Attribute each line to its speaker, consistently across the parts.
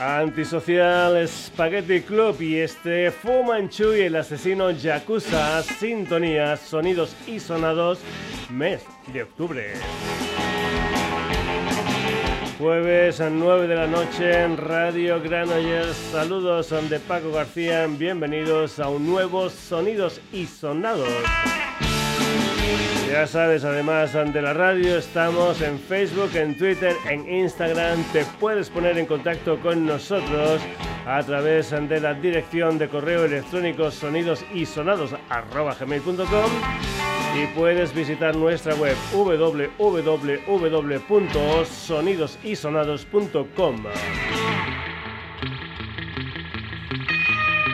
Speaker 1: Antisocial Spaghetti Club y este Fu Manchu y el asesino Yakuza, sintonías, sonidos y sonados, mes de octubre. Jueves a 9 de la noche en Radio Granollers. Saludos de Paco García. Bienvenidos a un nuevo Sonidos y Sonados. Ya sabes, además de la radio, estamos en Facebook, en Twitter, en Instagram. Te puedes poner en contacto con nosotros a través de la dirección de correo electrónico sonidos y y puedes visitar nuestra web www.sonidosysonados.com.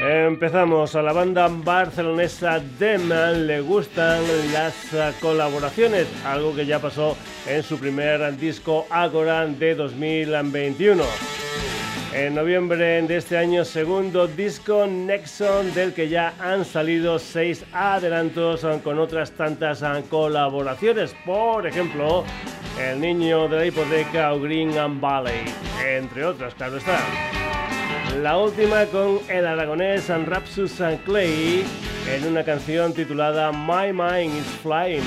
Speaker 1: Empezamos a la banda barcelonesa Deman, le gustan las colaboraciones, algo que ya pasó en su primer disco Agora de 2021. En noviembre de este año, segundo disco Nexon, del que ya han salido seis adelantos con otras tantas colaboraciones. Por ejemplo, El Niño de la Hipoteca o Green and Valley, entre otras, claro está. La última con el aragonés Rapsus and Clay en una canción titulada My Mind is Flying.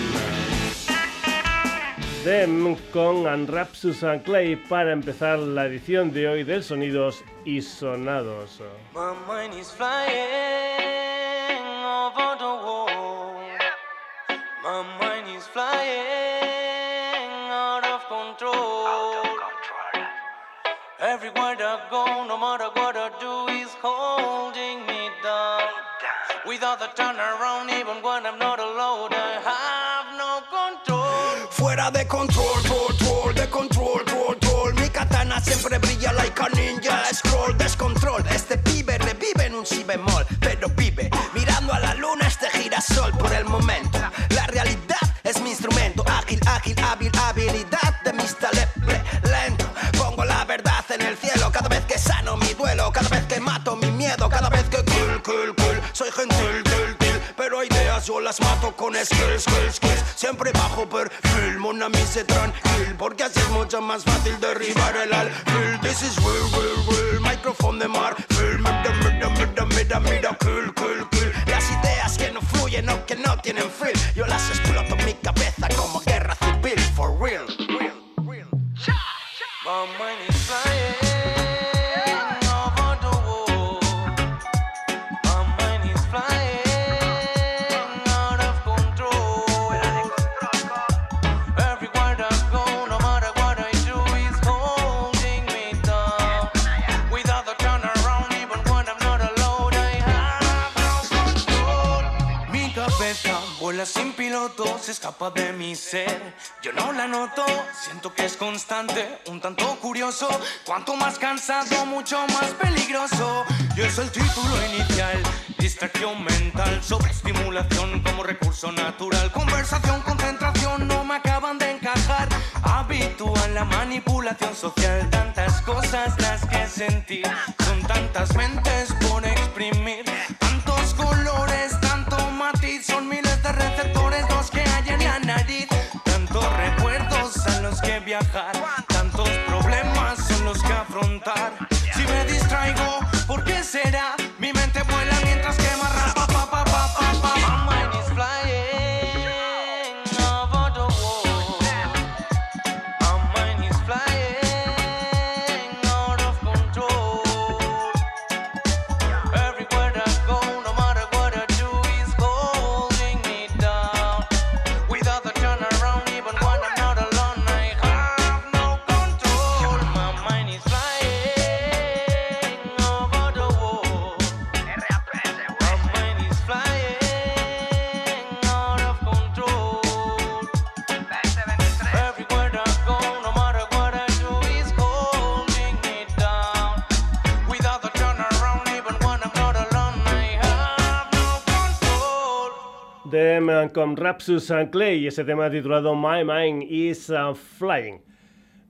Speaker 1: Dem con Anrapsus and Clay para empezar la edición de hoy del Sonidos y Sonados. My mind is flying over the wall. My mind is flying out of control. Everywhere I go, no matter what I do, is holding me down. Without a turn around, even when I'm not alone, I have no control.
Speaker 2: Fuera de control, control, de control, control. Mi katana siempre brilla like a ninja. Scroll, descontrol. Este pibe revive en un si bemol, pero vive mirando a la luna este girasol por el momento. La realidad es mi instrumento, ágil, ágil, hábil, habilidad de mis talentos cada vez que mato mi miedo, cada vez que kill, kill, kill, soy gentil, til, til, pero ideas yo las mato con skills, skills, skills, siempre bajo perfil, mona mi se tranquil, porque así es mucho más fácil derribar el alfil, this is real, real, real, microphone de mar, mira, mira, mira, mira, mira, kill, kill, kill, las ideas que no fluyen o que no tienen feel, yo las exploto en mi cabeza como guerra civil, for real,
Speaker 3: Yo no la noto, siento que es constante, un tanto curioso. Cuanto más cansado, mucho más peligroso. Y es el título inicial: distracción mental, sobreestimulación como recurso natural. Conversación, concentración, no me acaban de encajar. Habitual la manipulación social, tantas cosas las que sentir. Son tantas mentes por exprimir, tantos colores, tanto matiz, son miles receptores los que tantos problemas son los que afrontar.
Speaker 1: Con Rapsus and Clay y ese tema titulado My Mind is uh, Flying.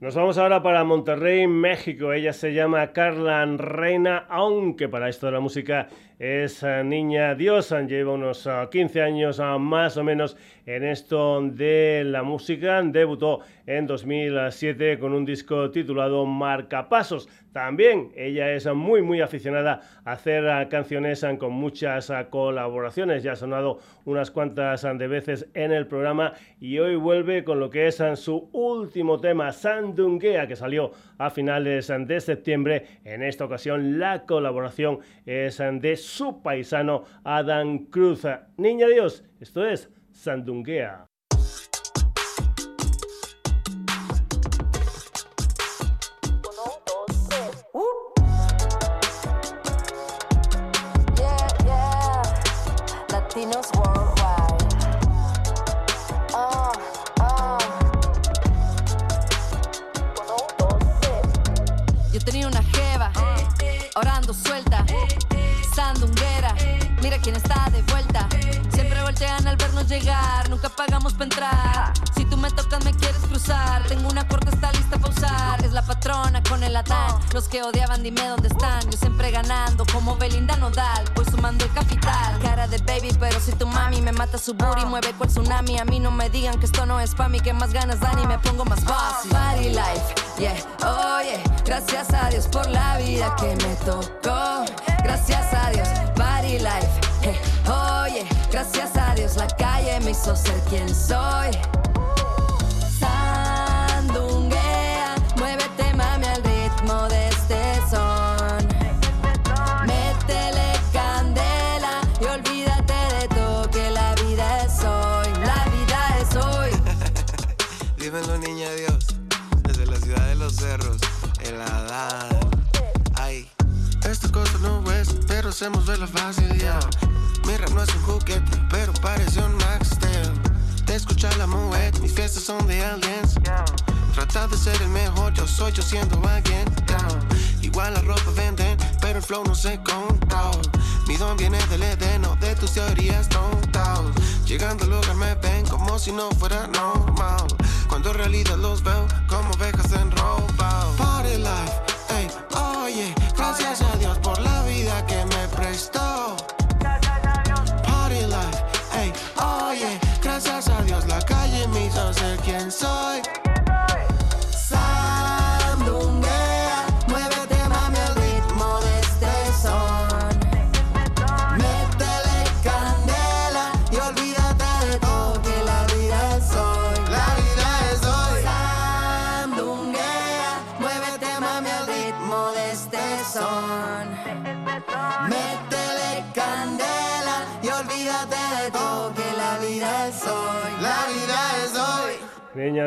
Speaker 1: Nos vamos ahora para Monterrey, México. Ella se llama Carla Reina, aunque para esto de la música es Niña Dios, lleva unos 15 años más o menos en esto de la música, debutó en 2007 con un disco titulado Marcapasos. También ella es muy muy aficionada a hacer canciones con muchas colaboraciones, ya ha sonado unas cuantas de veces en el programa y hoy vuelve con lo que es su último tema, Sandunguea, que salió a finales de septiembre. En esta ocasión la colaboración es de su paisano Adam Cruz. Niña Dios, esto es Sandunguea.
Speaker 4: Nunca pagamos para entrar. Si tú me tocas, me quieres cruzar. Tengo una puerta, está lista para usar. Es la patrona con el atán. Los que odiaban, dime dónde están. Yo siempre ganando, como Belinda Nodal. Voy sumando el capital. Cara de baby, pero si tu mami me mata su booty, mueve cual tsunami. A mí no me digan que esto no es pa' mí, que más ganas dan y me pongo más fácil. Party life, yeah, oh yeah. Gracias a Dios por la vida que me tocó. Gracias a Dios, party life, hey, oh Gracias a Dios la calle me hizo ser quien soy. Sandunguea, muévete mami al ritmo de este son. Métele candela y olvídate de todo que la vida es hoy. La vida es hoy.
Speaker 5: Dímelo niña Dios, desde la ciudad de los cerros, el Adán. Ay, esta cosa no es, pero hacemos la fácil ya. Mi rap no es un juguete, pero parece un Max Steel. Te escucha la muet, mis fiestas son de aliens. Trata de ser el mejor, yo soy yo siendo alguien. Igual la ropa venden, pero el flow no se compra. Mi don viene del edeno, de tus teorías tontas. Llegando al lugar me ven como si no fuera normal. Cuando en realidad los veo como ovejas en ropa. Party life, ey, oye, gracias a Dios por la vida que me prestó.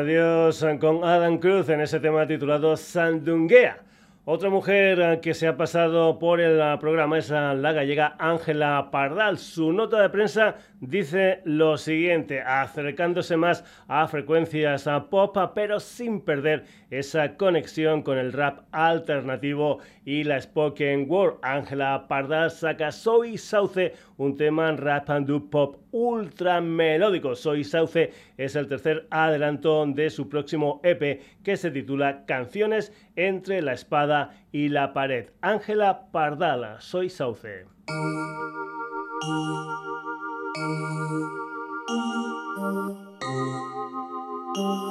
Speaker 5: Dios
Speaker 1: con Adam Cruz en ese tema titulado Sandunguea. Otra mujer eh, que se ha pasado por el eh, programa es eh, la gallega Ángela Pardal. Su nota de prensa dice lo siguiente, acercándose más a frecuencias pop, pero sin perder esa conexión con el rap alternativo y la spoken word. Ángela Pardal saca Soy Sauce, un tema en rap and pop ultra melódico. Soy Sauce es el tercer adelanto de su próximo EP que se titula Canciones entre la espada y la pared. Ángela Pardala, Soy Sauce. Thank you.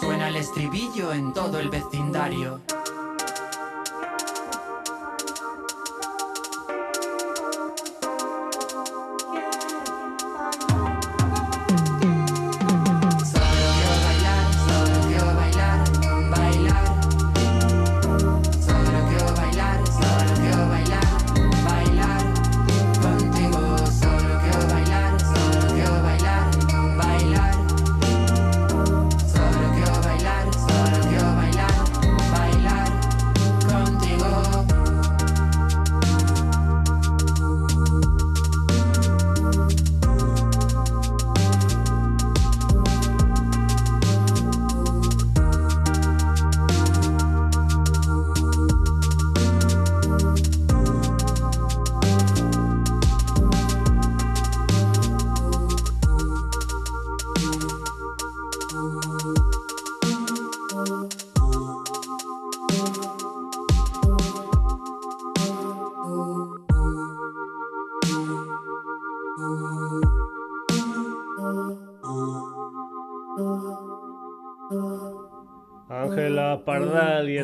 Speaker 6: Suena el estribillo en todo el vecindario.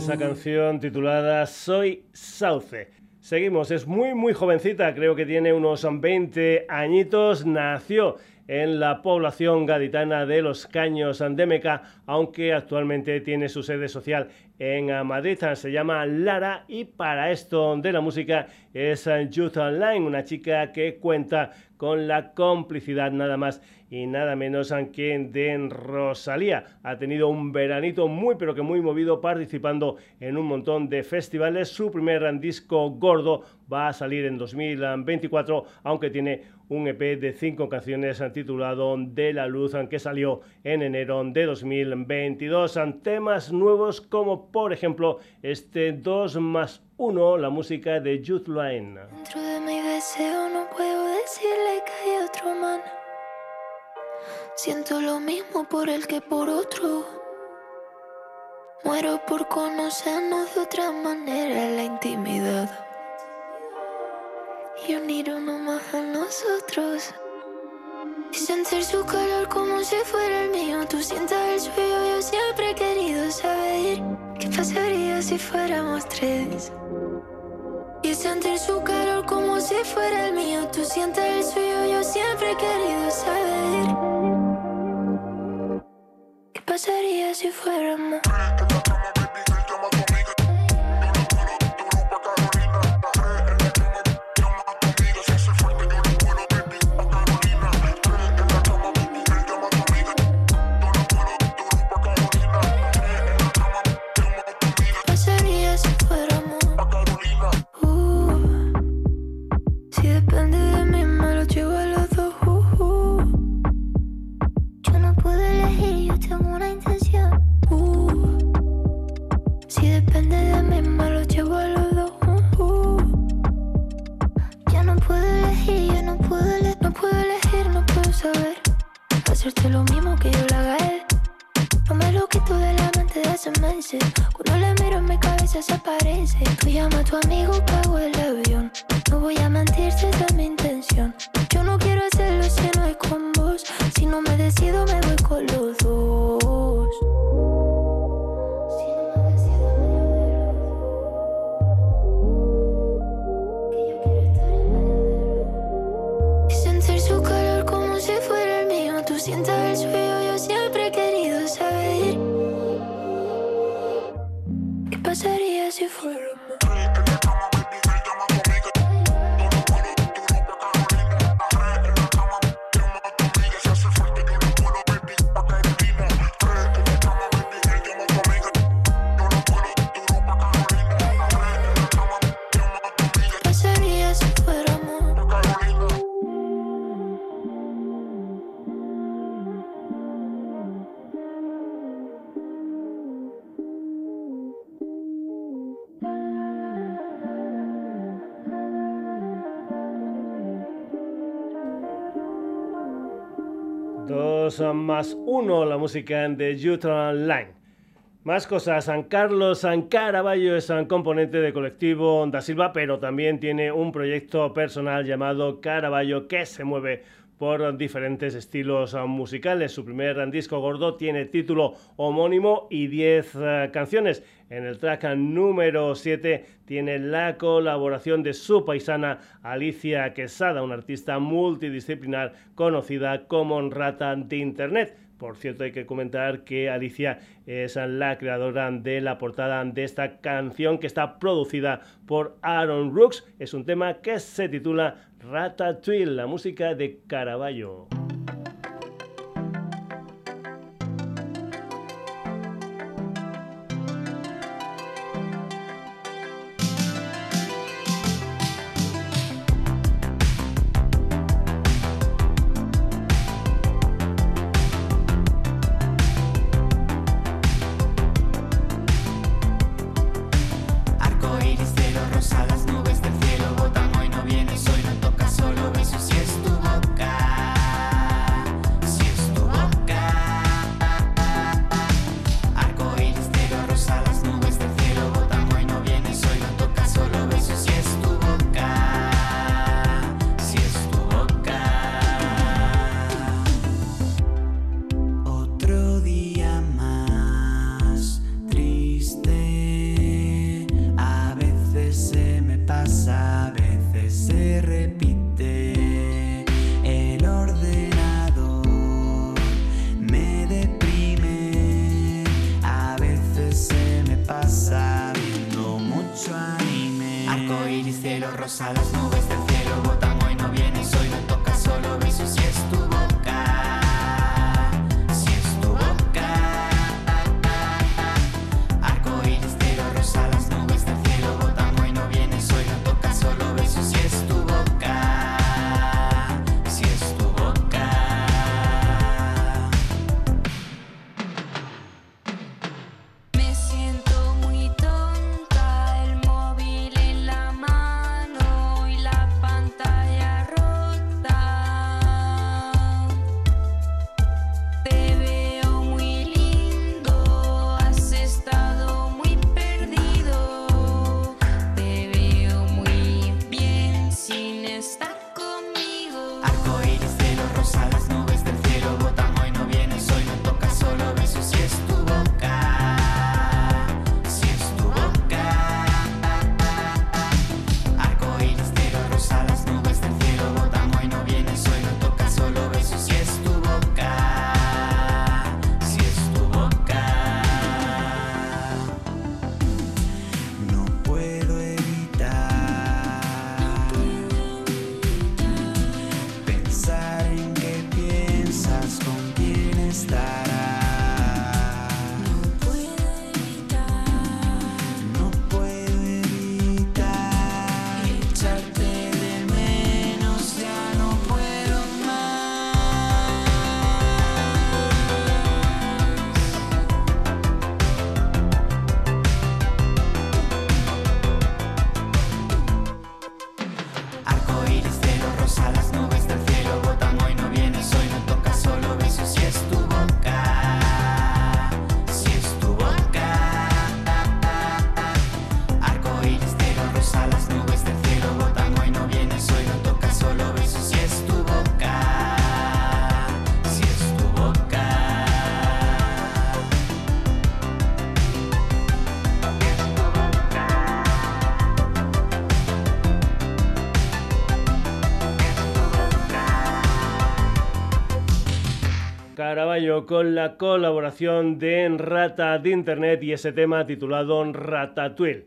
Speaker 1: Esa canción titulada Soy Sauce. Seguimos, es muy muy jovencita, creo que tiene unos 20 añitos, nació en la población gaditana de Los Caños de Meca, aunque actualmente tiene su sede social en Madrid. Se llama Lara y para esto de la música es Youth Online, una chica que cuenta con la complicidad nada más y nada menos que de Rosalía. Ha tenido un veranito muy pero que muy movido participando en un montón de festivales. Su primer disco gordo va a salir en 2024, aunque tiene un EP de cinco canciones titulado De la Luz, que salió en enero de 2022. Temas nuevos como por ejemplo este 2 más 1, la música de Youth Line.
Speaker 6: Dentro de mi deseo no puedo decirle que hay otro man. Siento lo mismo por él que por otro. Muero por conocernos de otra manera en la intimidad. Y unir uno más a nosotros. Y sentir su calor como si fuera el mío. Tú sientas el suyo, yo siempre he querido saber qué pasaría si fuéramos tres. Y sentir su calor como si fuera el mío. Tú sientes el suyo, yo siempre he querido saber pasaría si fuéramos?
Speaker 1: Más uno, la música de Jutron Line. Más cosas, San Carlos San Caraballo es un componente de colectivo Da Silva, pero también tiene un proyecto personal llamado Caraballo que se mueve por diferentes estilos musicales. Su primer disco gordo tiene título homónimo y 10 eh, canciones. En el track número 7 tiene la colaboración de su paisana Alicia Quesada, una artista multidisciplinar conocida como Rata de Internet. Por cierto, hay que comentar que Alicia es la creadora de la portada de esta canción que está producida por Aaron Rooks. Es un tema que se titula Ratatouille, la música de Caravaggio. Con la colaboración de Rata de Internet y ese tema titulado Ratatouille.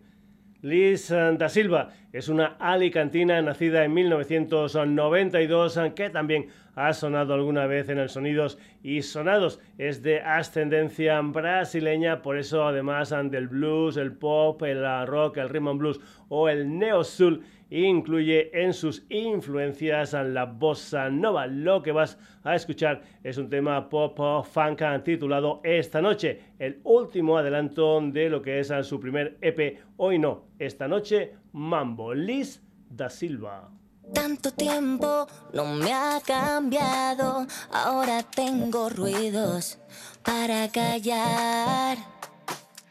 Speaker 1: Liz da Silva es una alicantina nacida en 1992 que también ha sonado alguna vez en el Sonidos y Sonados. Es de ascendencia brasileña, por eso además del blues, el pop, el rock, el rhythm and blues o el neo soul incluye en sus influencias a la bossa nova. Lo que vas a escuchar es un tema pop funk titulado Esta noche, el último adelanto de lo que es su primer EP Hoy no, esta noche Mambo Liz da Silva.
Speaker 7: Tanto tiempo no me ha cambiado, ahora tengo ruidos para callar.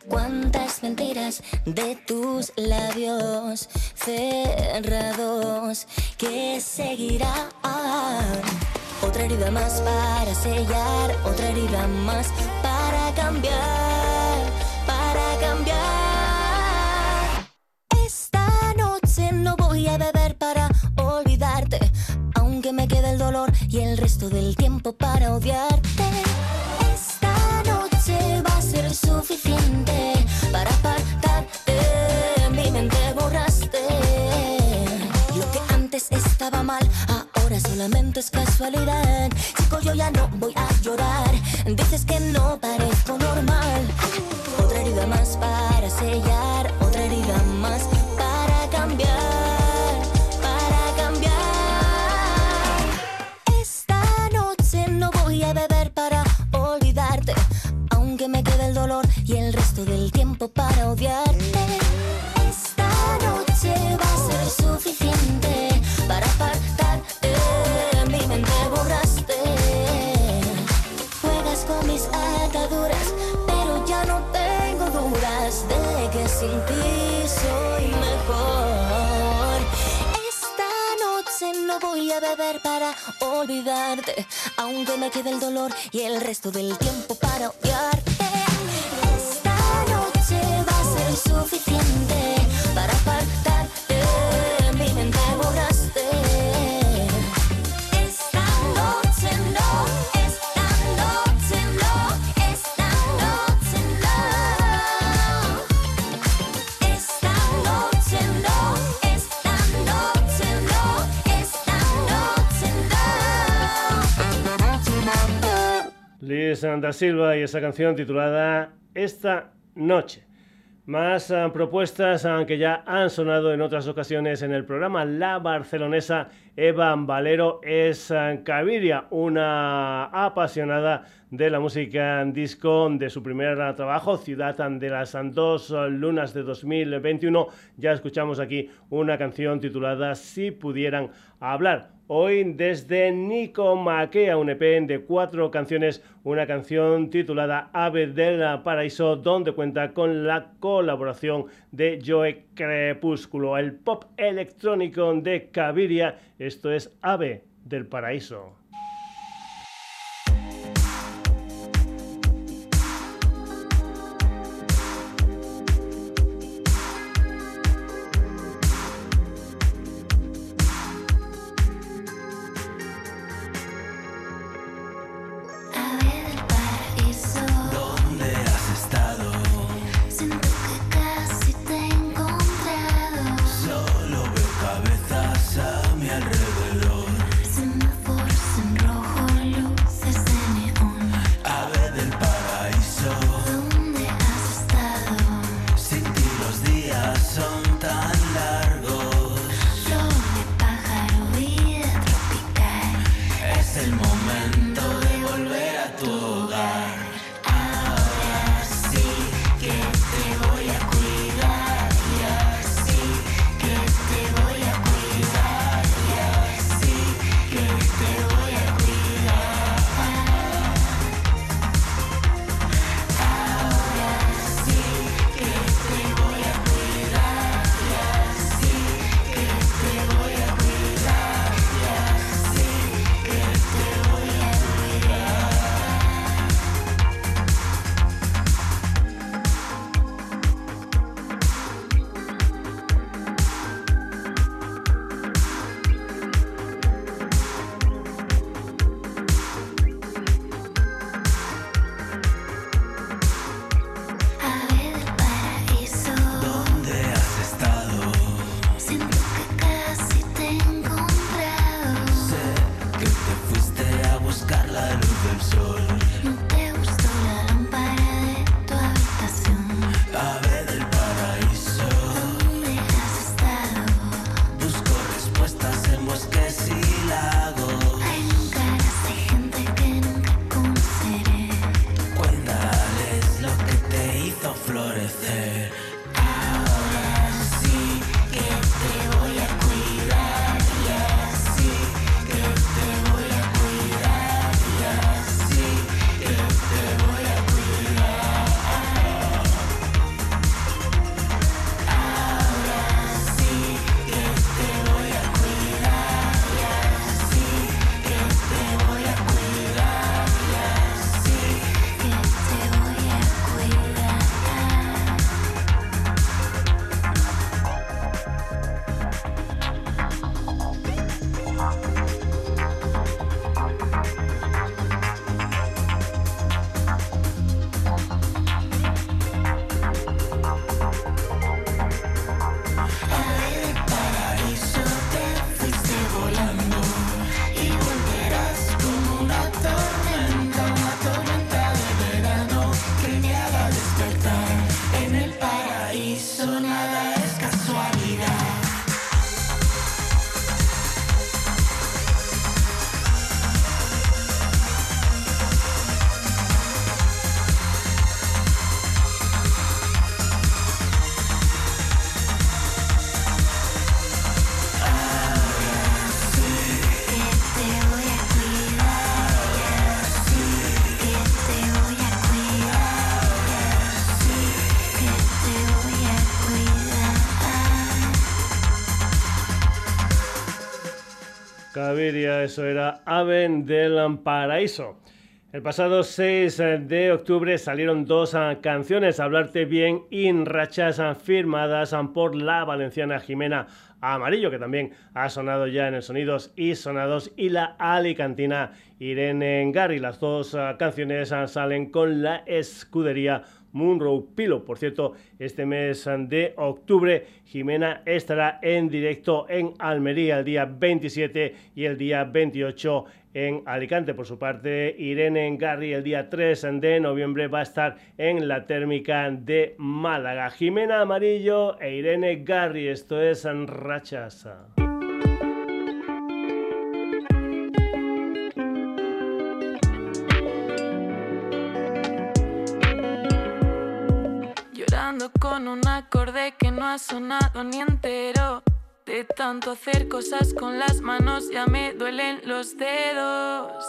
Speaker 7: Cuántas mentiras de tus labios cerrados que seguirán. Otra herida más para sellar, otra herida más para cambiar, y el resto del tiempo para odiarte ser suficiente para apartarte. Mi mente borraste. Lo que antes estaba mal, ahora solamente es casualidad. Chico, yo ya no voy a llorar. Dices que no parezco normal. Aunque me quede el dolor y el resto del tiempo para odiarte. suficiente para apartarte.
Speaker 1: Luis da Silva y esa canción titulada Esta noche. Más ah, propuestas ah, que ya han sonado en otras ocasiones en el programa. La barcelonesa Eva Valero es ah, Caviria, una apasionada de la música disco de su primer trabajo, Ciudad de las dos lunas de 2021. Ya escuchamos aquí una canción titulada Si pudieran hablar hoy desde Nico Maquea, un EP de cuatro canciones, una canción titulada Ave del Paraíso, donde cuenta con la colaboración de Joe Crepúsculo, el pop electrónico de Caviria. Esto es Ave del Paraíso. Eso era Aven del Paraíso. El pasado 6 de octubre salieron dos canciones, Hablarte Bien y Rachas firmadas por la valenciana Jimena Amarillo, que también ha sonado ya en el Sonidos y Sonados, y la alicantina Irene Gary. Las dos canciones salen con la escudería Munro Pilo. Por cierto, este mes de octubre, Jimena estará en directo en Almería el día 27 y el día 28 en Alicante. Por su parte, Irene Garri el día 3 de noviembre va a estar en la térmica de Málaga. Jimena Amarillo e Irene Garri, esto es Rachas.
Speaker 8: Llorando con un acorde que no ha sonado ni entero. De tanto hacer cosas con las manos ya me duelen los dedos.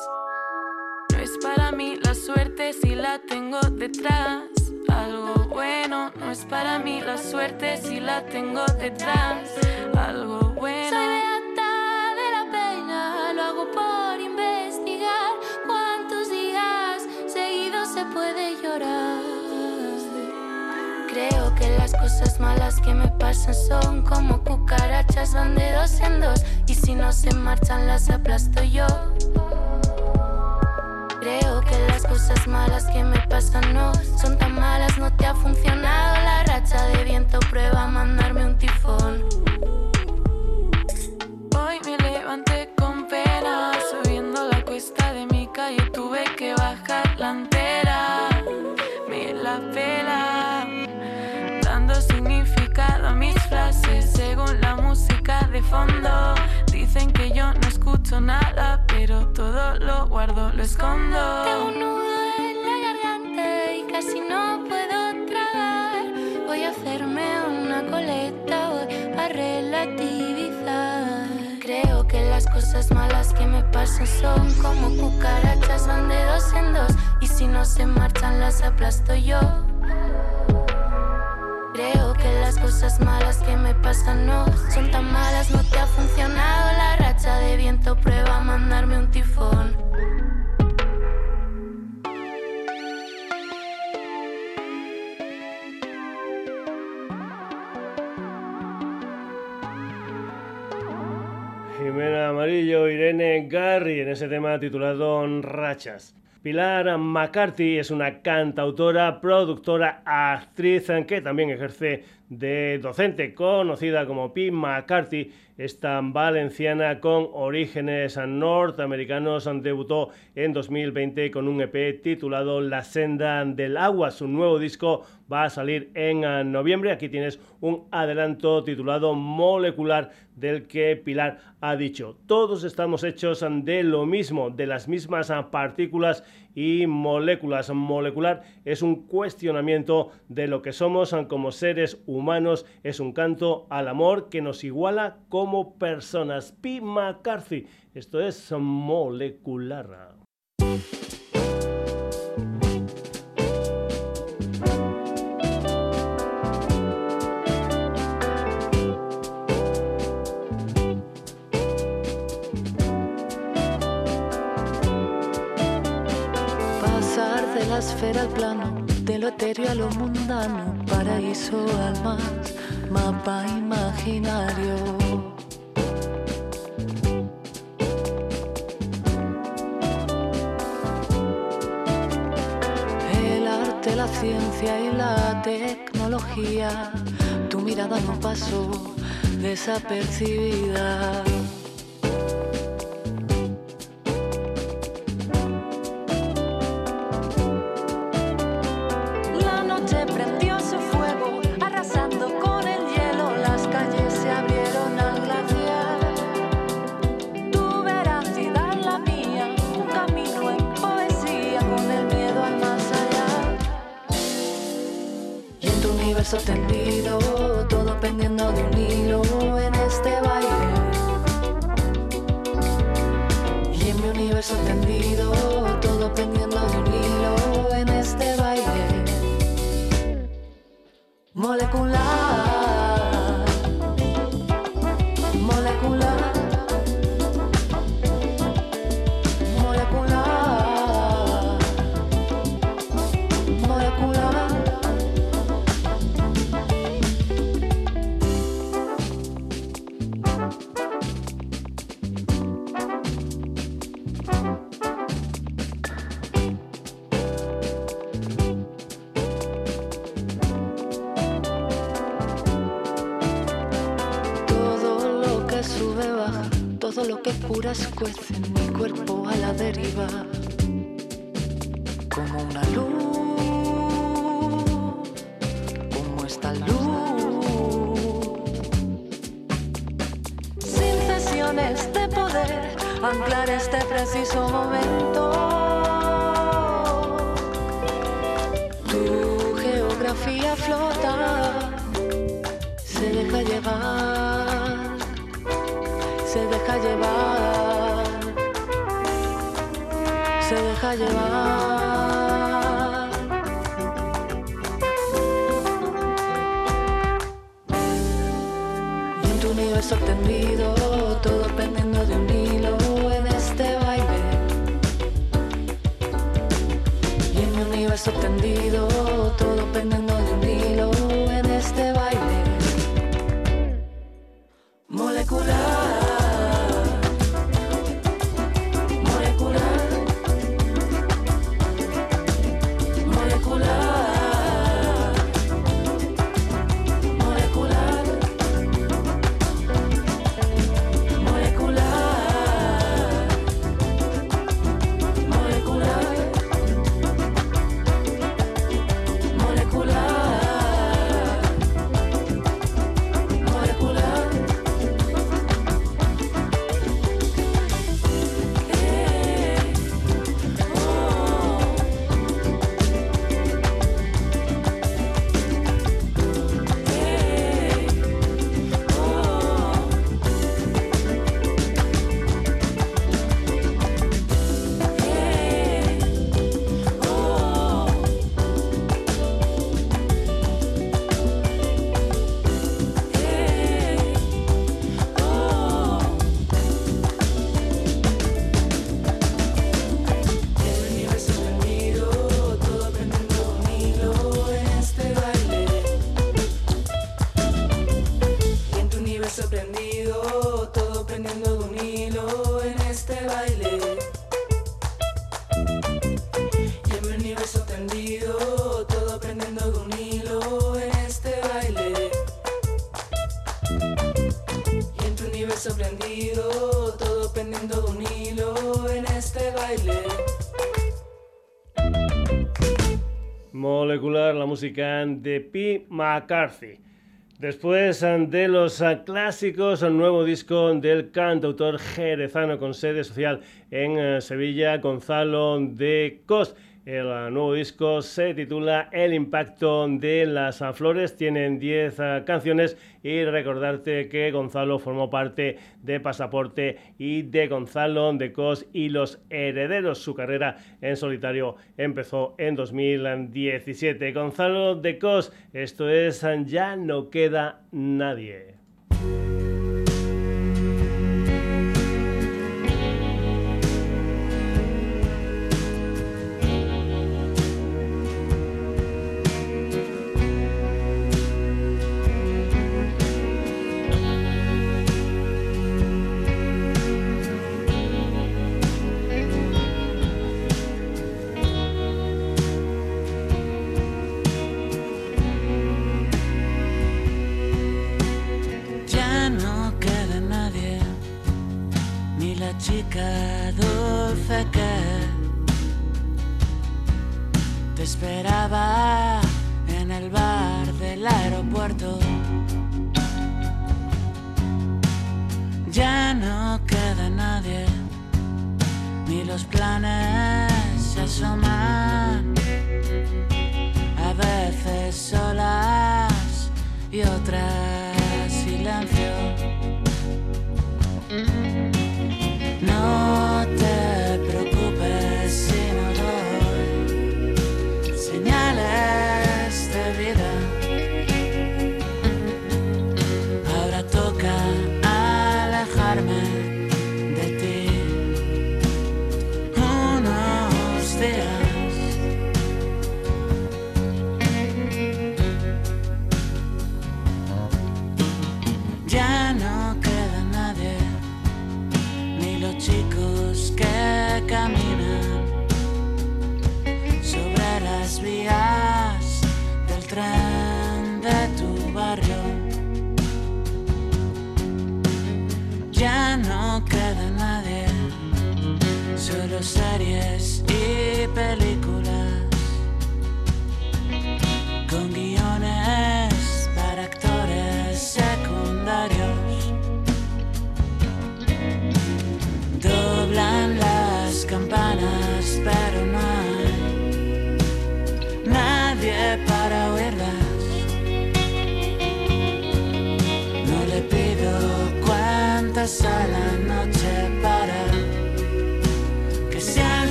Speaker 8: No es para mí la suerte si la tengo detrás. Algo bueno, no es para mí la suerte si la tengo detrás. Algo bueno.
Speaker 9: Soy beata de la pena, lo hago por investigar cuántos días seguidos se puede llorar. Creo que las cosas malas que me pasan son como cucarachas, van de dos en dos. Y si no se marchan, las aplasto yo. Creo que las cosas malas que me pasan no son tan malas, no te ha funcionado la racha de viento, prueba a mandarme un tifón.
Speaker 8: De fondo. Dicen que yo no escucho nada, pero todo lo guardo, lo escondo.
Speaker 9: Tengo un nudo en la garganta y casi no puedo tragar. Voy a hacerme una coleta, voy a relativizar. Creo que las cosas malas que me pasan son como cucarachas, van de dos en dos. Y si no se marchan, las aplasto yo. Creo que las cosas malas que me pasan no son tan malas, no te ha funcionado la racha de viento, prueba a mandarme un tifón.
Speaker 1: Jimena Amarillo, Irene Garri, en ese tema titulado Rachas. Pilar McCarthy es una cantautora, productora, actriz que también ejerce de docente, conocida como Pi McCarthy. Esta valenciana con orígenes norteamericanos debutó en 2020 con un EP titulado La senda del agua. Su nuevo disco va a salir en noviembre. Aquí tienes un adelanto titulado Molecular del que Pilar ha dicho. Todos estamos hechos de lo mismo, de las mismas partículas y moléculas. Molecular es un cuestionamiento de lo que somos como seres humanos, es un canto al amor que nos iguala como personas. Pi McCarthy, esto es molecular.
Speaker 10: Esfera al plano, de lo etéreo a lo mundano, paraíso al más, mapa imaginario. El arte, la ciencia y la tecnología, tu mirada no pasó desapercibida. Baile. Y en mi universo tendido, todo
Speaker 11: prendiendo de un hilo en este baile. Y en tu universo prendido, todo pendiendo de un hilo en este baile.
Speaker 12: Molecular, la música de P. McCarthy. Después de los ah, clásicos, un nuevo disco del cantautor jerezano con sede social en eh, Sevilla, Gonzalo de Cos. El ah, nuevo disco se titula El impacto de las ah, flores. Tienen 10 ah, canciones y recordarte que Gonzalo formó parte de Pasaporte y de Gonzalo de Cos y los herederos. Su carrera en solitario empezó en 2017. Gonzalo de Cos, esto es Ya no queda nadie.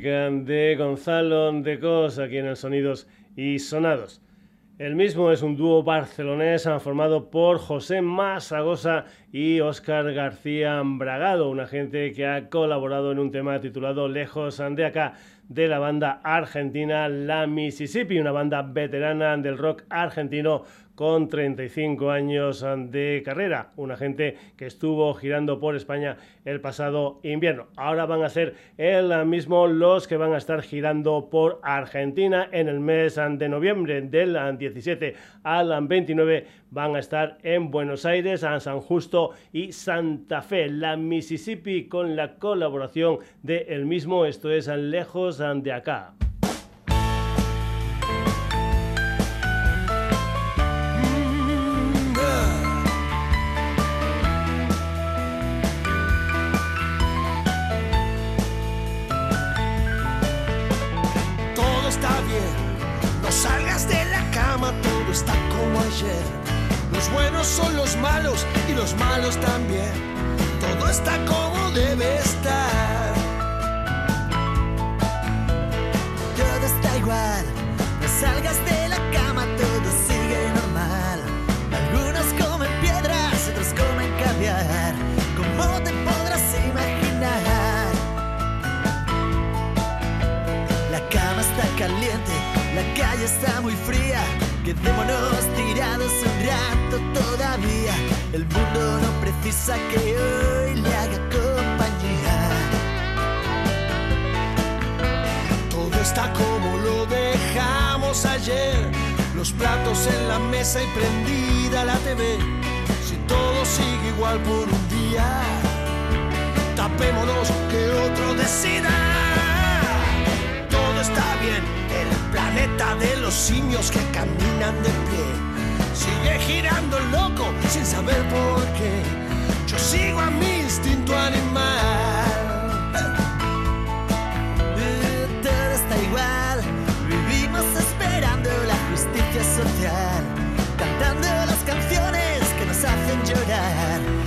Speaker 1: De Gonzalo de Cos aquí en el Sonidos y Sonados. El mismo es un dúo barcelonés formado por José Masagosa y Óscar García Bragado, una gente que ha colaborado en un tema titulado Lejos de acá de la banda argentina La Mississippi, una banda veterana del rock argentino con 35 años de carrera, una gente que estuvo girando por España el pasado invierno. Ahora van a ser el mismo los que van a estar girando por Argentina en el mes de noviembre del 17 al 29 van a estar en Buenos Aires, San Justo y Santa Fe, la Mississippi con la colaboración de el mismo, esto es lejos de acá.
Speaker 13: Está como ayer. Los buenos son los malos y los malos también. Todo está como debe estar.
Speaker 14: Todo está igual, no salgas de la cama, todo sigue normal. Algunos comen piedras, otros comen caviar. Como te podrás imaginar, la cama está caliente, la calle está muy fría. Quedémonos tirados un rato todavía. El mundo no precisa que hoy le haga compañía.
Speaker 13: Todo está como lo dejamos ayer. Los platos en la mesa y prendida la TV. Si todo sigue igual por un día, tapémonos que otro decida. Todo está bien, planeta de los simios que caminan de pie. Sigue girando loco sin saber por qué. Yo sigo a mi instinto animal.
Speaker 14: Todo está igual, vivimos esperando la justicia social, cantando las canciones que nos hacen llorar.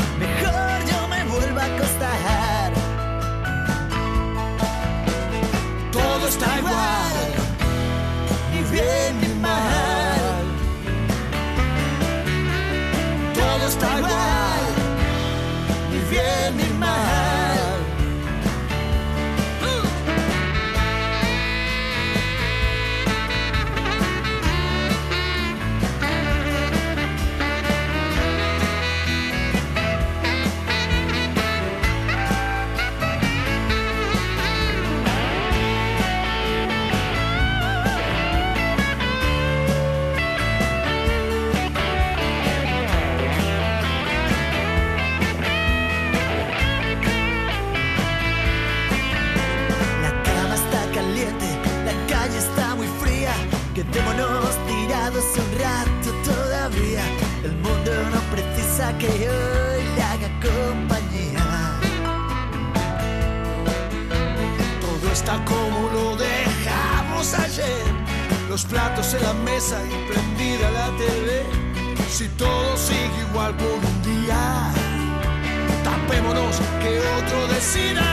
Speaker 14: Que hoy le haga compañía.
Speaker 13: todo está como lo dejamos ayer. Los platos en la mesa y prendida la TV. Si todo sigue mal por un día. Tapémonos que otro decida.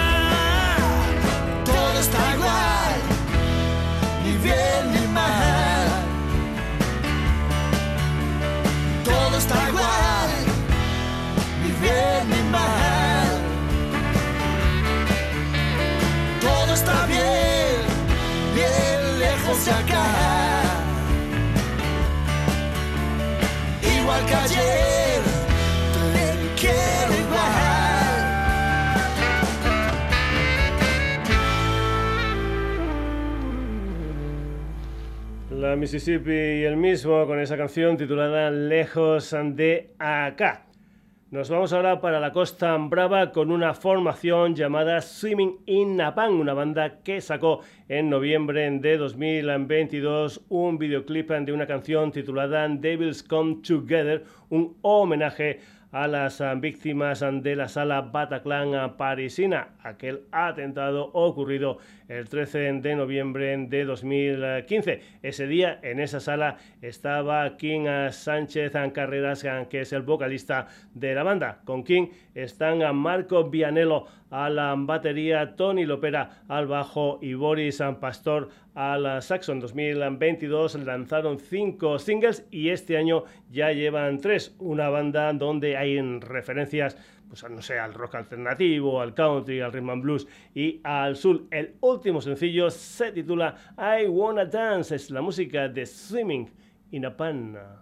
Speaker 13: Todo está igual, ni bien ni mal. Todo está igual, bien ni mal. Todo está bien, bien lejos de acá. Igual que ayer, te quiero igual.
Speaker 1: La Mississippi y el mismo con esa canción titulada Lejos de acá. Nos vamos ahora para la Costa Brava con una formación llamada Swimming in Napang, una banda que sacó en noviembre de 2022 un videoclip de una canción titulada Devils Come Together, un homenaje a las ah, víctimas de la sala Bataclan ah, parisina, aquel atentado ocurrido el 13 de noviembre de 2015. Ese día en esa sala estaba King ah, Sánchez Carreras, que es el vocalista de la banda. Con King están a Marco Vianello a la batería, Tony Lopera al bajo y Boris Pastor al saxo. En 2022 lanzaron cinco singles y este año ya llevan tres. Una banda donde hay referencias pues no sé, al rock alternativo, al country, al rhythm and blues y al soul. El último sencillo se titula I Wanna Dance, es la música de Swimming in a Pan.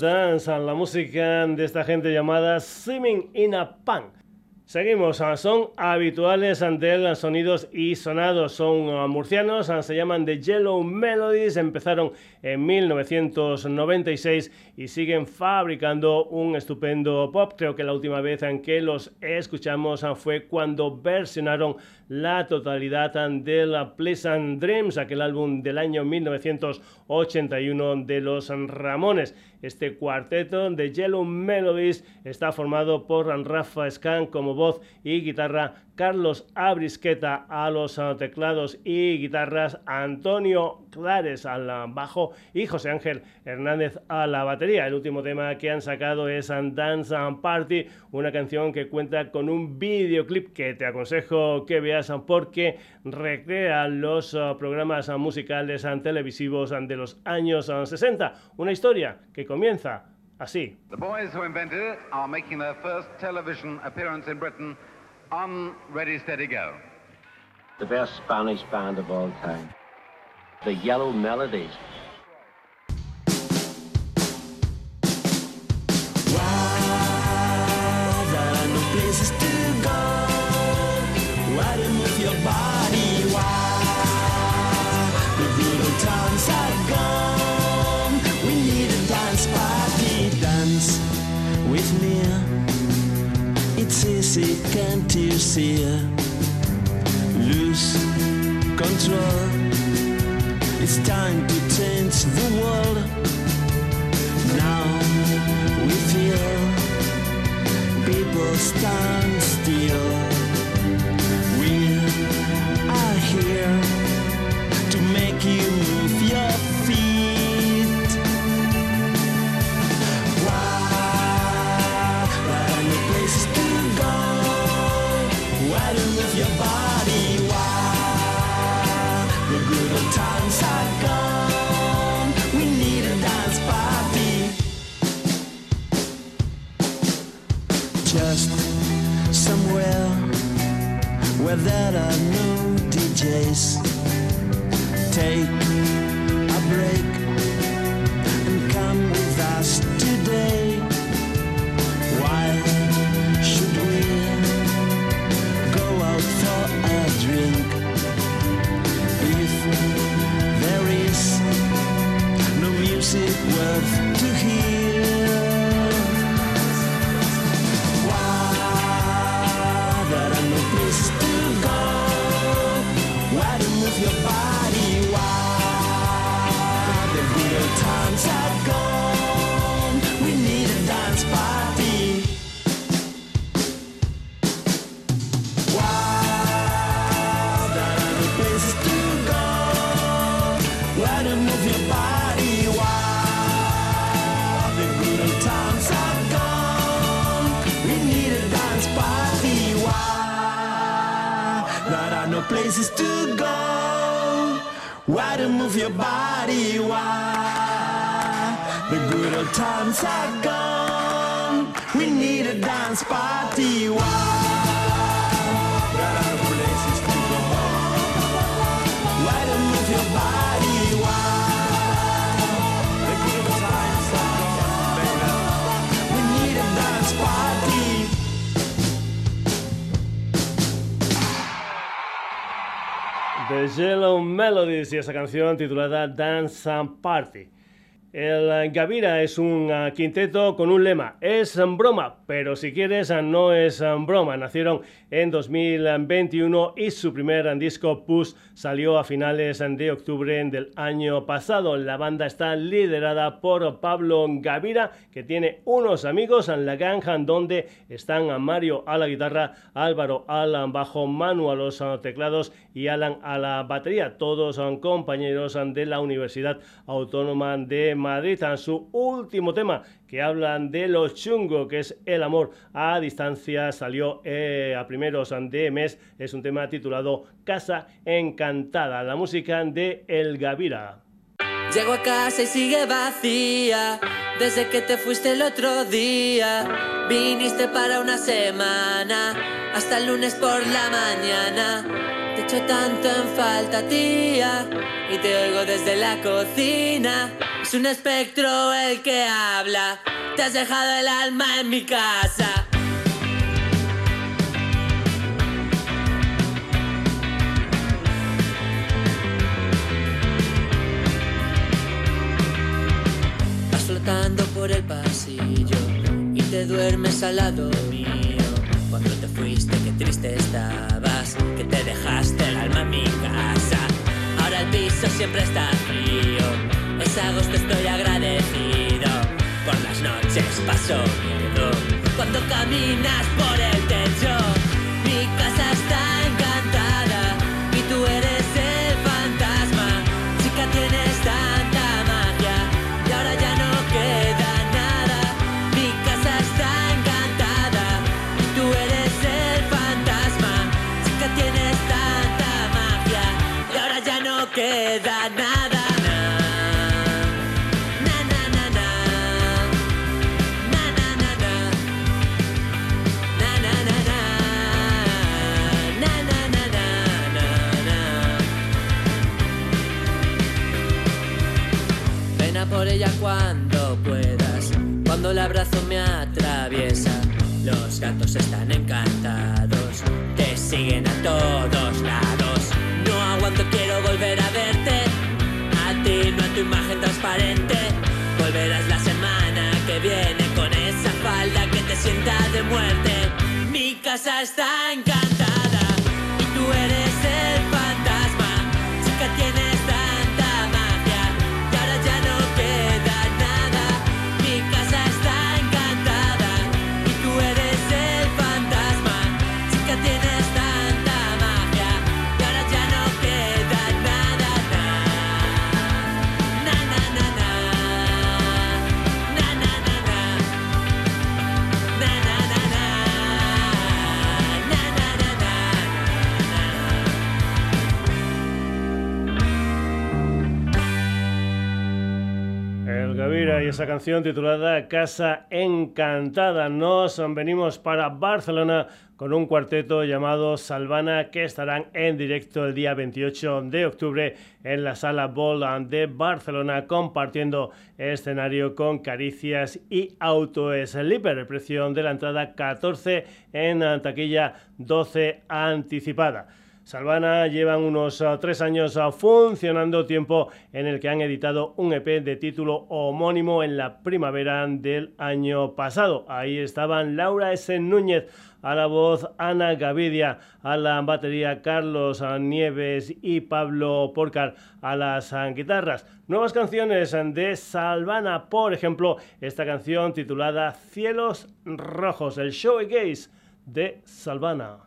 Speaker 15: Dance,
Speaker 1: la música de esta gente llamada Swimming in a Pan. Seguimos, ah, son habituales ante él sonidos y sonados, son ah, murcianos, ah, se llaman The Yellow Melodies, empezaron en 1996 y siguen fabricando un estupendo pop. Creo que la última vez que los escuchamos fue cuando versionaron la totalidad de la Pleasant Dreams, aquel álbum del año 1981 de los Ramones. Este cuarteto de Yellow Melodies está formado por Rafa Scan como voz y guitarra, Carlos Abrisqueta a los ah, teclados y guitarras, Antonio Clares al bajo y José Ángel Hernández a la batería. El último tema que han sacado es Dance and Party, una canción que cuenta con un videoclip que te aconsejo que veas porque recrea los ah, programas musicales ah, televisivos de los años 60. Una historia que comienza así.
Speaker 16: The boys who invented it are making their first television appearance in Britain on Ready, Steady, Go.
Speaker 17: The best Spanish band of all time. The Yellow Melodies.
Speaker 18: Can't you see Lose control. It's time to change the world. Now we feel people stand still. We are here to make you there are no DJs. Take a break and come with us today. Why should we go out for a drink if there is no music worth your body? Why? The good old times are gone. We need a dance party. Why?
Speaker 1: Yellow Melodies y esa canción titulada Dance and Party. El Gavira es un ah, quinteto con un lema, es broma, pero si quieres no es broma. Nacieron en 2021 y su primer disco Push salió a finales de octubre del año pasado. La banda está liderada por Pablo Gavira, que tiene unos amigos en la gang donde están Mario a la guitarra, Álvaro al bajo, Manu a los teclados y Alan a la batería. Todos son compañeros de la Universidad Autónoma de Madrid en su último tema que hablan de lo chungo que es el amor a distancia salió eh, a primeros de mes es un tema titulado Casa Encantada la música de El Gavira
Speaker 19: Llego a casa y sigue vacía desde que te fuiste el otro día. Viniste para una semana, hasta el lunes por la mañana. Te echo tanto en falta, tía, y te oigo desde la cocina. Es un espectro el que habla. Te has dejado el alma en mi casa. Vas flotando por el pasillo y te duermes al lado mío. Fuiste, qué triste estabas, que te dejaste el alma en mi casa. Ahora el piso siempre está frío. Es agosto, estoy agradecido. Por las noches paso miedo. Cuando caminas por el techo, mi casa cuando puedas, cuando el abrazo me atraviesa. Los gatos están encantados, te siguen a todos lados. No aguanto, quiero volver a verte, a ti, no a tu imagen transparente. Volverás la semana que viene con esa falda que te sienta de muerte. Mi casa está encantada Y
Speaker 1: esa canción titulada Casa Encantada. Nos venimos para Barcelona con un cuarteto llamado Salvana que estarán en directo el día 28 de octubre en la sala Boland de Barcelona compartiendo escenario con Caricias y Auto Sleeper. El precio de la entrada 14 en taquilla 12 anticipada. Salvana llevan unos ah, tres años ah, funcionando, tiempo en el que han editado un EP de título homónimo en la primavera del año pasado. Ahí estaban Laura S. Núñez a la voz, Ana Gavidia a la batería, Carlos ah, Nieves y Pablo Porcar a las guitarras. Nuevas canciones de Salvana, por ejemplo, esta canción titulada Cielos Rojos, el show gaze de Salvana.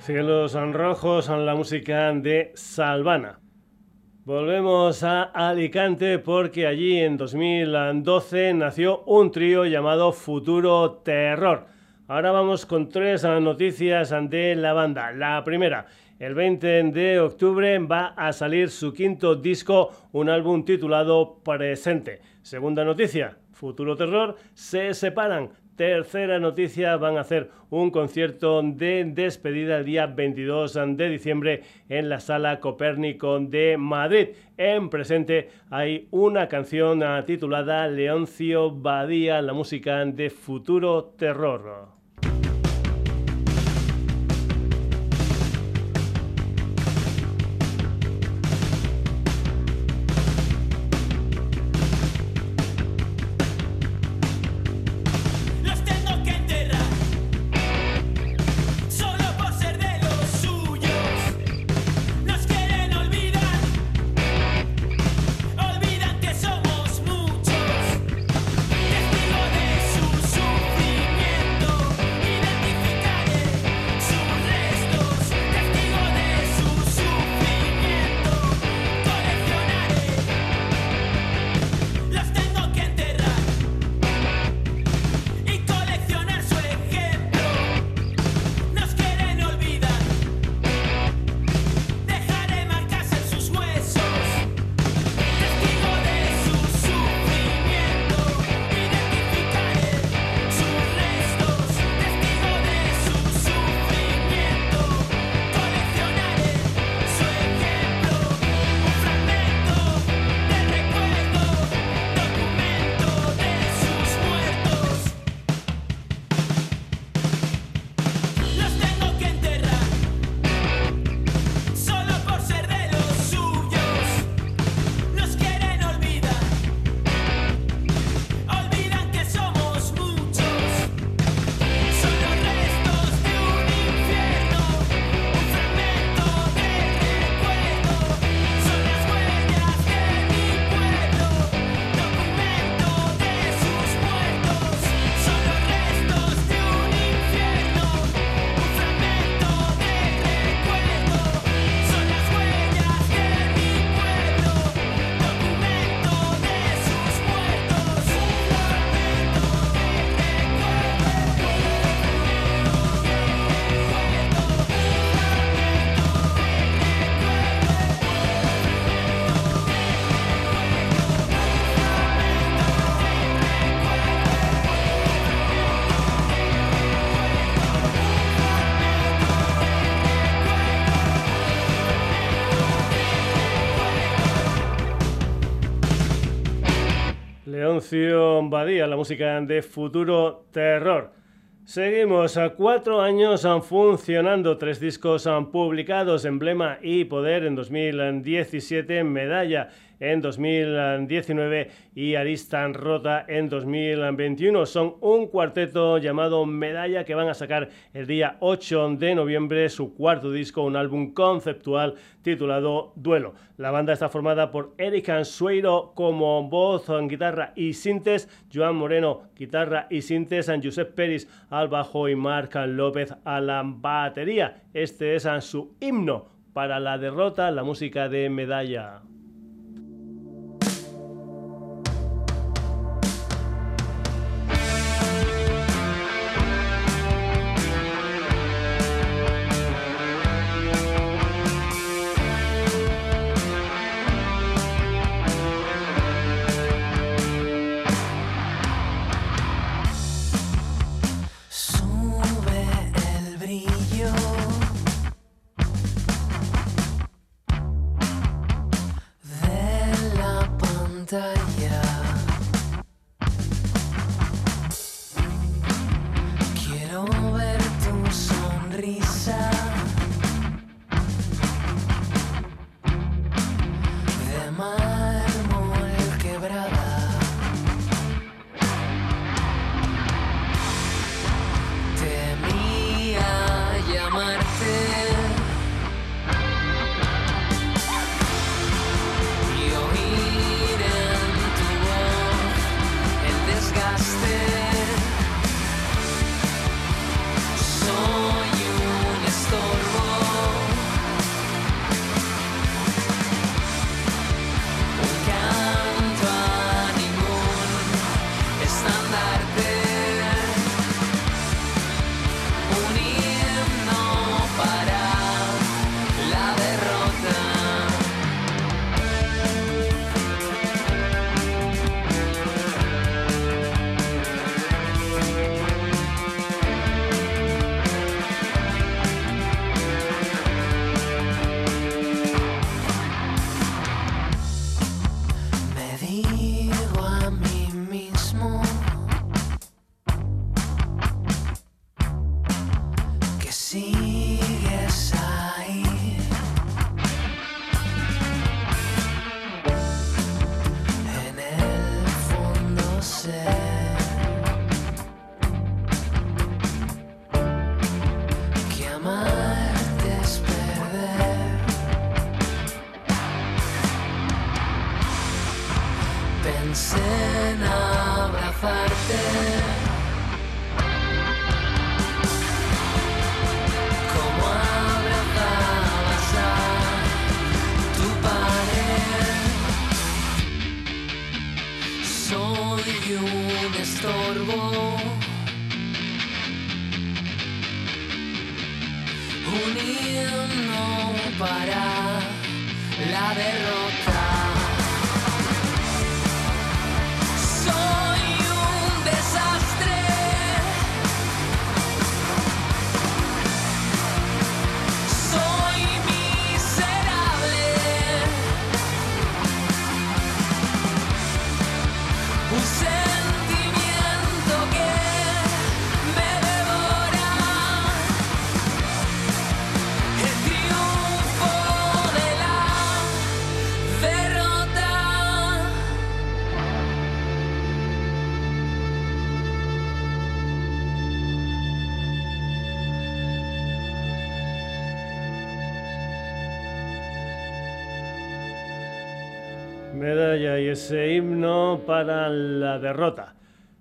Speaker 1: Cielos rojos, la música de Salvana. Volvemos a Alicante porque allí en 2012 nació un trío llamado Futuro Terror. Ahora vamos con tres noticias de la banda. La primera, el 20 de octubre va a salir su quinto disco, un álbum titulado Presente. Segunda noticia, Futuro Terror se separan. Tercera noticia, van a hacer un concierto de despedida el día 22 de diciembre en la Sala Copérnico de Madrid. En presente hay una canción titulada Leoncio Badía, la música de Futuro Terror. La música de Futuro Terror. Seguimos a cuatro años han funcionando, tres discos han publicados, Emblema y Poder en 2017, Medalla en 2019 y Aristan Rota en 2021. Son un cuarteto llamado Medalla que van a sacar el día 8 de noviembre su cuarto disco, un álbum conceptual titulado Duelo. La banda está formada por Eric Ansueiro como voz, guitarra y sintes, Joan Moreno, guitarra y sintes, Josep Peris al bajo y Marc López a la batería. Este es su himno para la derrota, la música de Medalla. Ese himno para la derrota.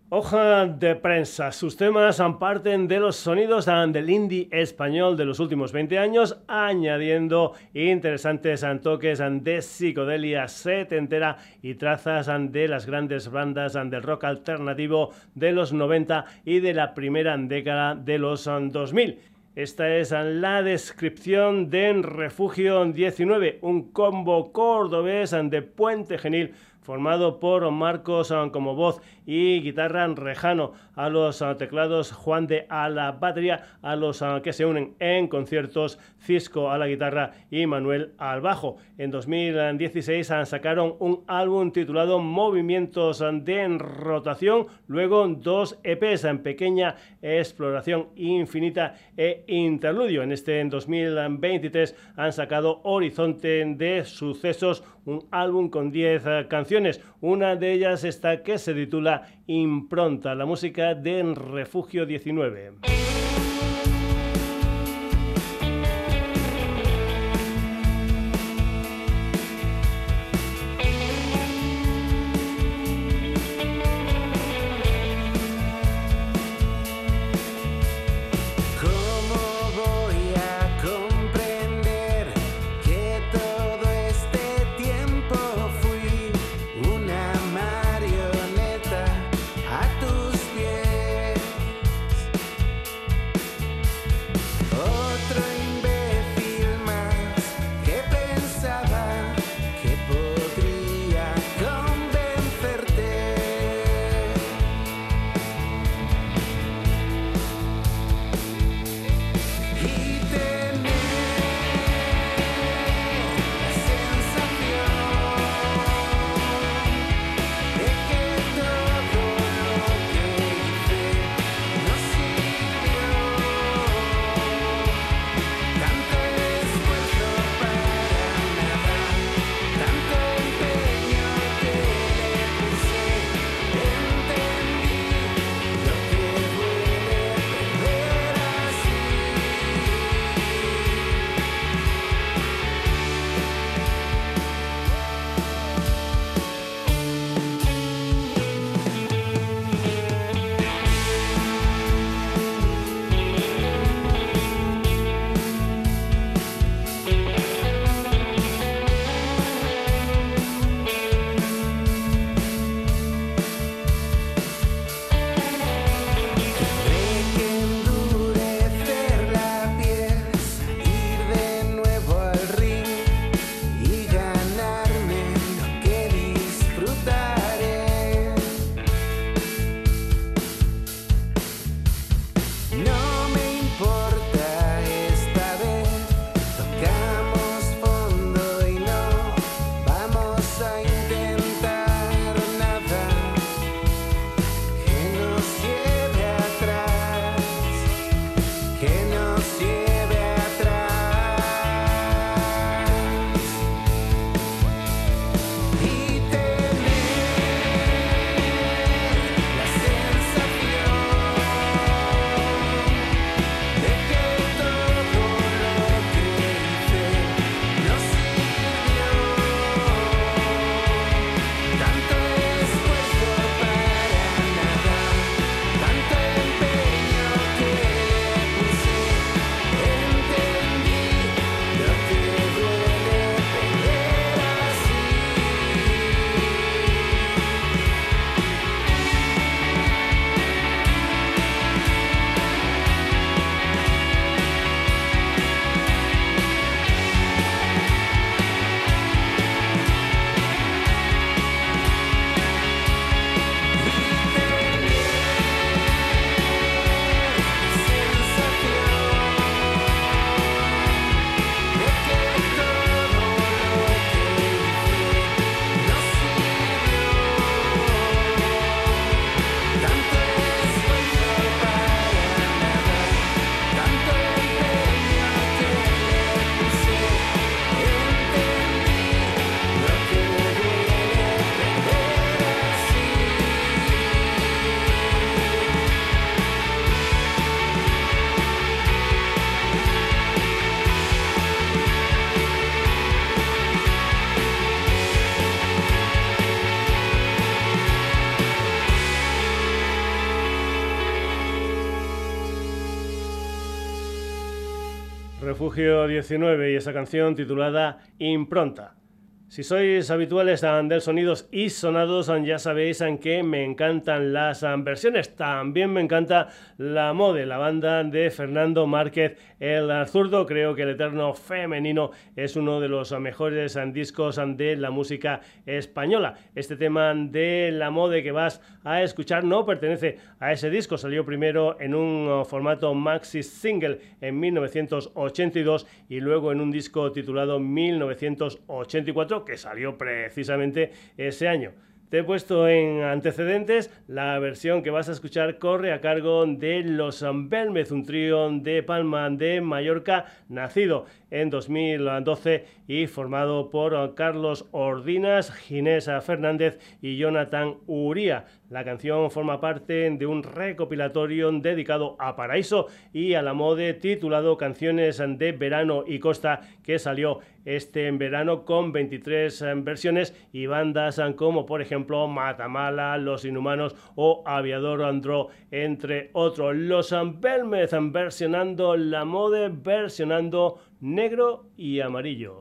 Speaker 1: Hoja de prensa. Sus temas parten de los sonidos del indie español de los últimos 20 años, añadiendo interesantes toques de psicodelia setentera y trazas de las grandes bandas del rock alternativo de los 90 y de la primera década de los 2000. Esta es la descripción de Refugio 19, un combo cordobés de Puente Genil formado por Marcos ah, como voz y guitarra Rejano, a los ah, teclados Juan de a la batería, a los ah, que se unen en conciertos Cisco a la guitarra y Manuel al bajo. En 2016 sacaron un álbum titulado Movimientos de rotación, luego dos EPs en pequeña exploración infinita e interludio. En este en 2023 han sacado Horizonte de sucesos, un álbum con 10 canciones una de ellas está que se titula Impronta, la música de Refugio 19.
Speaker 19: Refugio 19 y esa canción titulada Impronta. Si sois habituales del sonidos y sonados, ya sabéis que me encantan las versiones. También me encanta la mode, la banda de Fernando Márquez el zurdo. Creo que el Eterno Femenino es uno de los mejores discos de la música española. Este tema de la mode que vas a escuchar no pertenece a ese disco. Salió primero en un formato maxi single en 1982 y luego en un disco titulado 1984 que salió precisamente ese año. Te he puesto en antecedentes, la versión que vas a escuchar corre a cargo de Los Belmez, un trío de Palma de Mallorca, nacido en 2012 y formado por Carlos Ordinas, Ginés Fernández y Jonathan Uría. La canción forma parte de un recopilatorio dedicado a Paraíso y a la mode titulado Canciones de Verano y Costa que salió este verano con 23 versiones y bandas como por ejemplo Matamala, Los Inhumanos o Aviador Andro entre otros. Los Belmez versionando la mode, versionando negro y amarillo.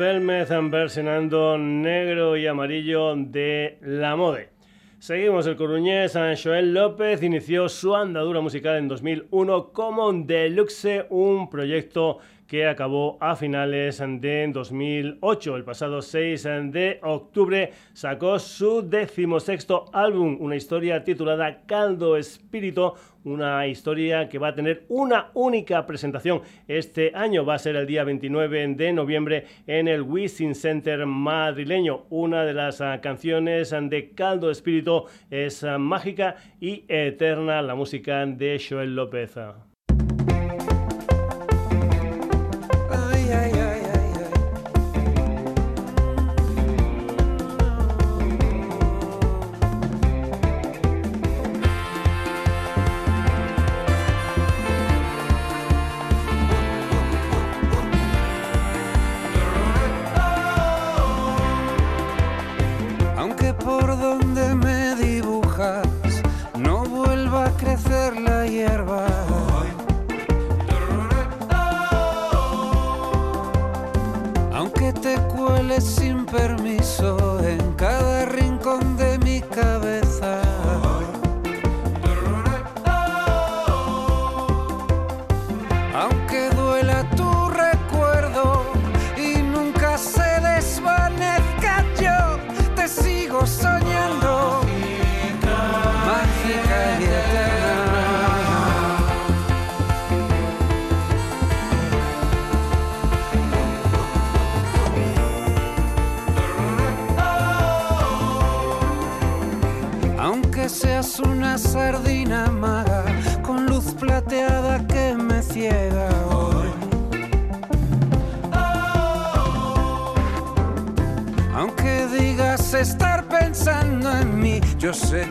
Speaker 1: Belmez versionando negro y amarillo de la mode. Seguimos, el coruñés Joel López inició su andadura musical en 2001 como Deluxe, un proyecto que acabó a finales de 2008. El pasado 6 de octubre sacó su decimosexto álbum, una historia titulada Caldo Espíritu, una historia que va a tener una única presentación este año. Va a ser el día 29 de noviembre en el Wisin Center madrileño. Una de las ah, canciones de Caldo Espíritu es ah, mágica y eterna, la música de Joel López.
Speaker 12: Amigos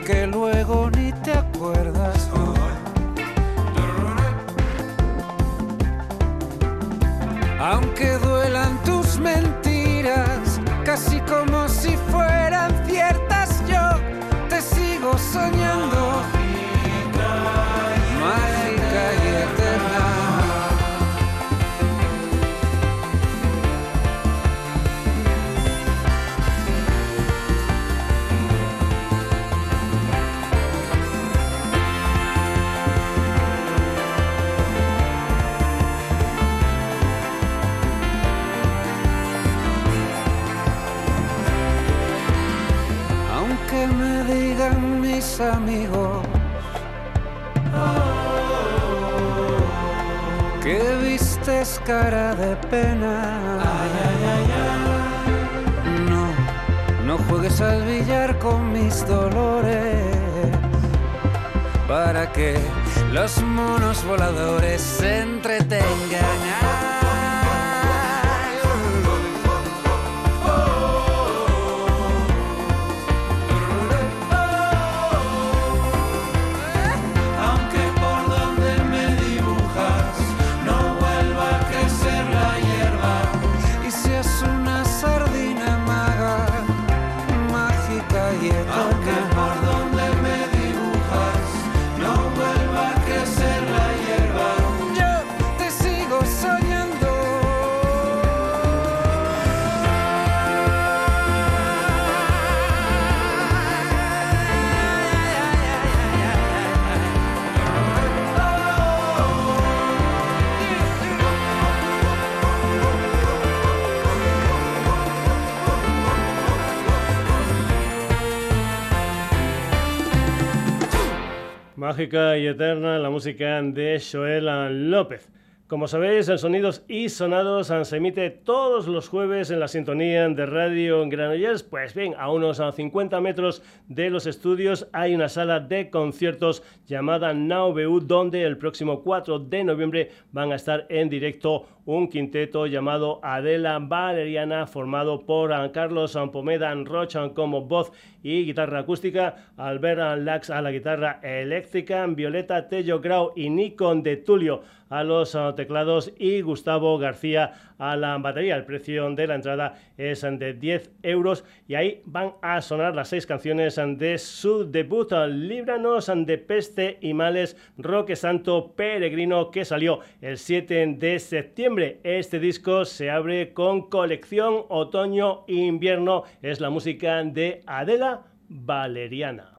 Speaker 12: de
Speaker 1: Joel López. Como sabéis, el Sonidos y Sonados se emite todos los jueves en la sintonía de Radio Granollers. Pues bien, a unos 50 metros de los estudios hay una sala de conciertos llamada Now donde el próximo 4 de noviembre van a estar en directo un quinteto llamado Adela Valeriana, formado por Carlos Pommeda Rocha como voz y guitarra acústica, Albert Lax a la guitarra eléctrica, Violeta Tello Grau y Nikon de Tulio a los ah, teclados y Gustavo García a la batería. El precio de la entrada es de 10 euros y ahí van a sonar las seis canciones de su debut, Líbranos de Peste y Males, Roque Santo Peregrino, que salió el 7 de septiembre. Este disco se abre con colección otoño-invierno. Es la música de Adela Valeriana.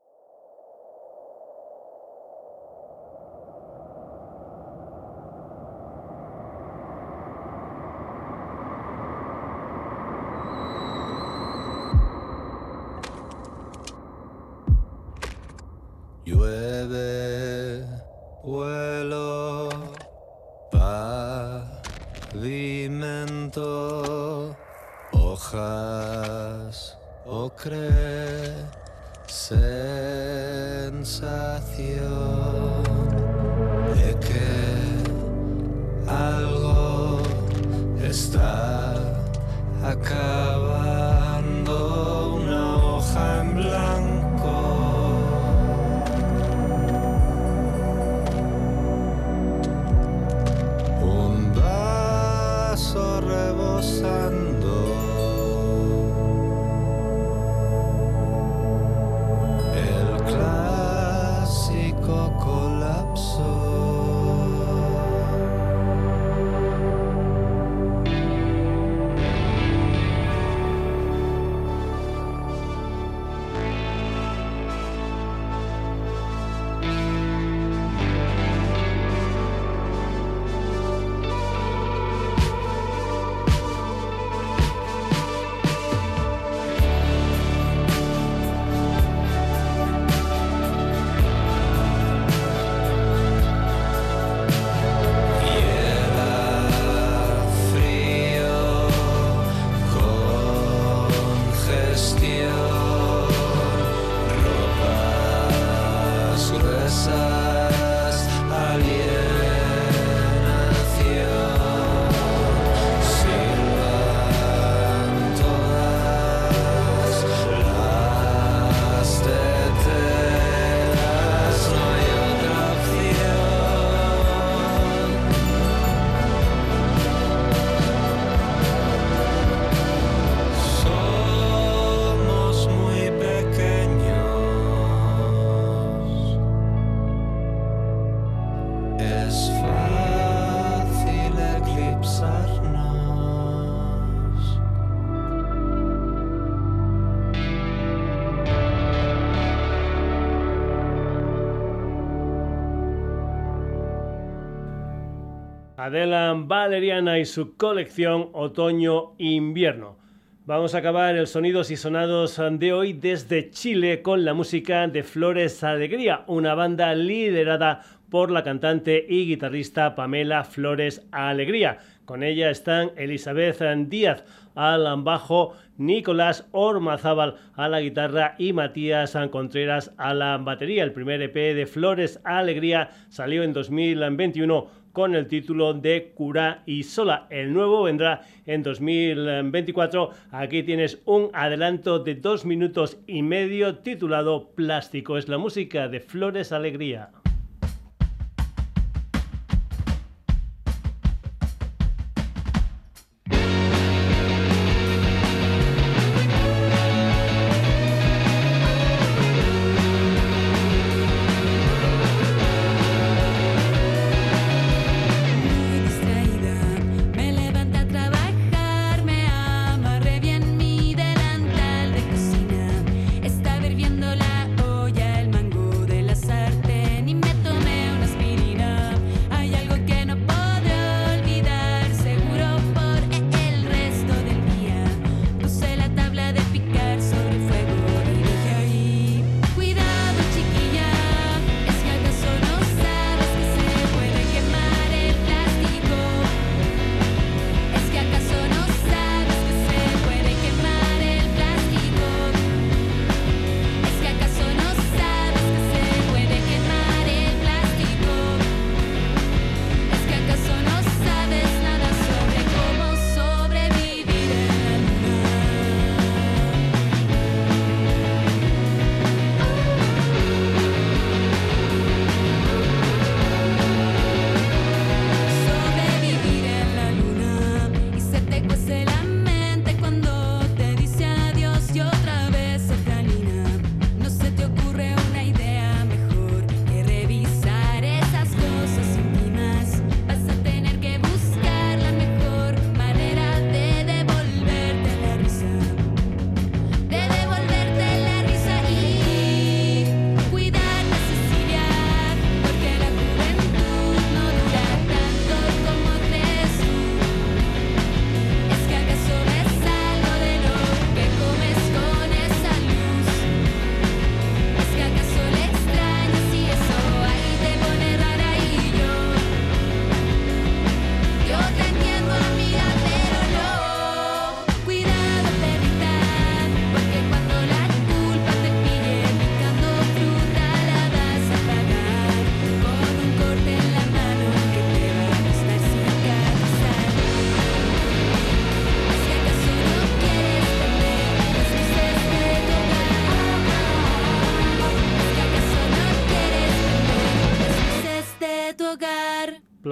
Speaker 1: Adela Valeriana y su colección otoño-invierno. Vamos a acabar el Sonidos y Sonados de hoy desde Chile con la música de Flores Alegría, una banda liderada por la cantante y guitarrista Pamela Flores Alegría. Con ella están Elizabeth Díaz al bajo, Nicolás Ormazábal a la guitarra y Matías Contreras a la batería. El primer EP de Flores Alegría salió en 2021 con el título de Cura y Sola. El nuevo vendrá en 2024. Aquí tienes un adelanto de dos minutos y medio titulado Plástico. Es la música de Flores Alegría.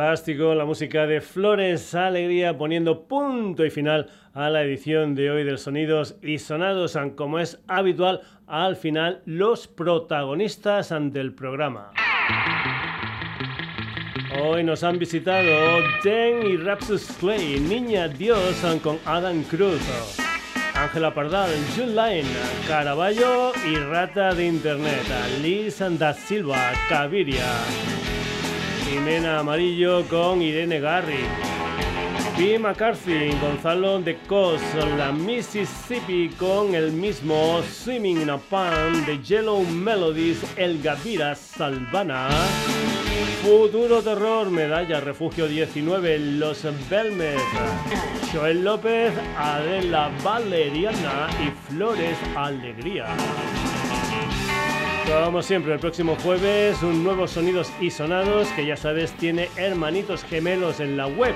Speaker 1: Plástico, la música de Flores Alegría, poniendo punto y final a la edición de hoy del Sonidos y Sonados, como es habitual, al final los protagonistas del programa. Hoy nos han visitado Den y Rapsus Clay, Niña Dios con Adam Cruz, Ángela Pardal, June Line, Caraballo y Rata de Internet, Liz da Silva, Caviria. Jimena Amarillo con Irene Garry. P. McCarthy, Gonzalo de Cos, la Mississippi con el mismo Swimming in a Pan de Yellow Melodies, El Gavira Salvana. Futuro Terror, Medalla Refugio 19, Los Belmes, Joel López, Adela Valeriana y Flores Alegría. Como siempre, el próximo jueves, un nuevo Sonidos y Sonados que ya sabes tiene hermanitos gemelos en la web.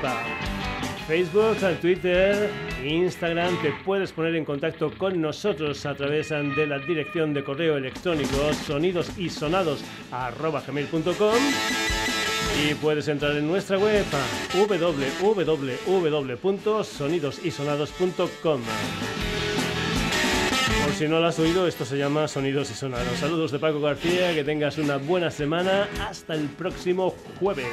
Speaker 1: Facebook, Twitter, Instagram, te puedes poner en contacto con nosotros a través de la dirección de correo electrónico sonidosysonados.com y puedes entrar en nuestra web www.sonidosysonados.com si no lo has oído, esto se llama Sonidos y Sonados. Saludos de Paco García, que tengas una buena semana. Hasta el próximo jueves.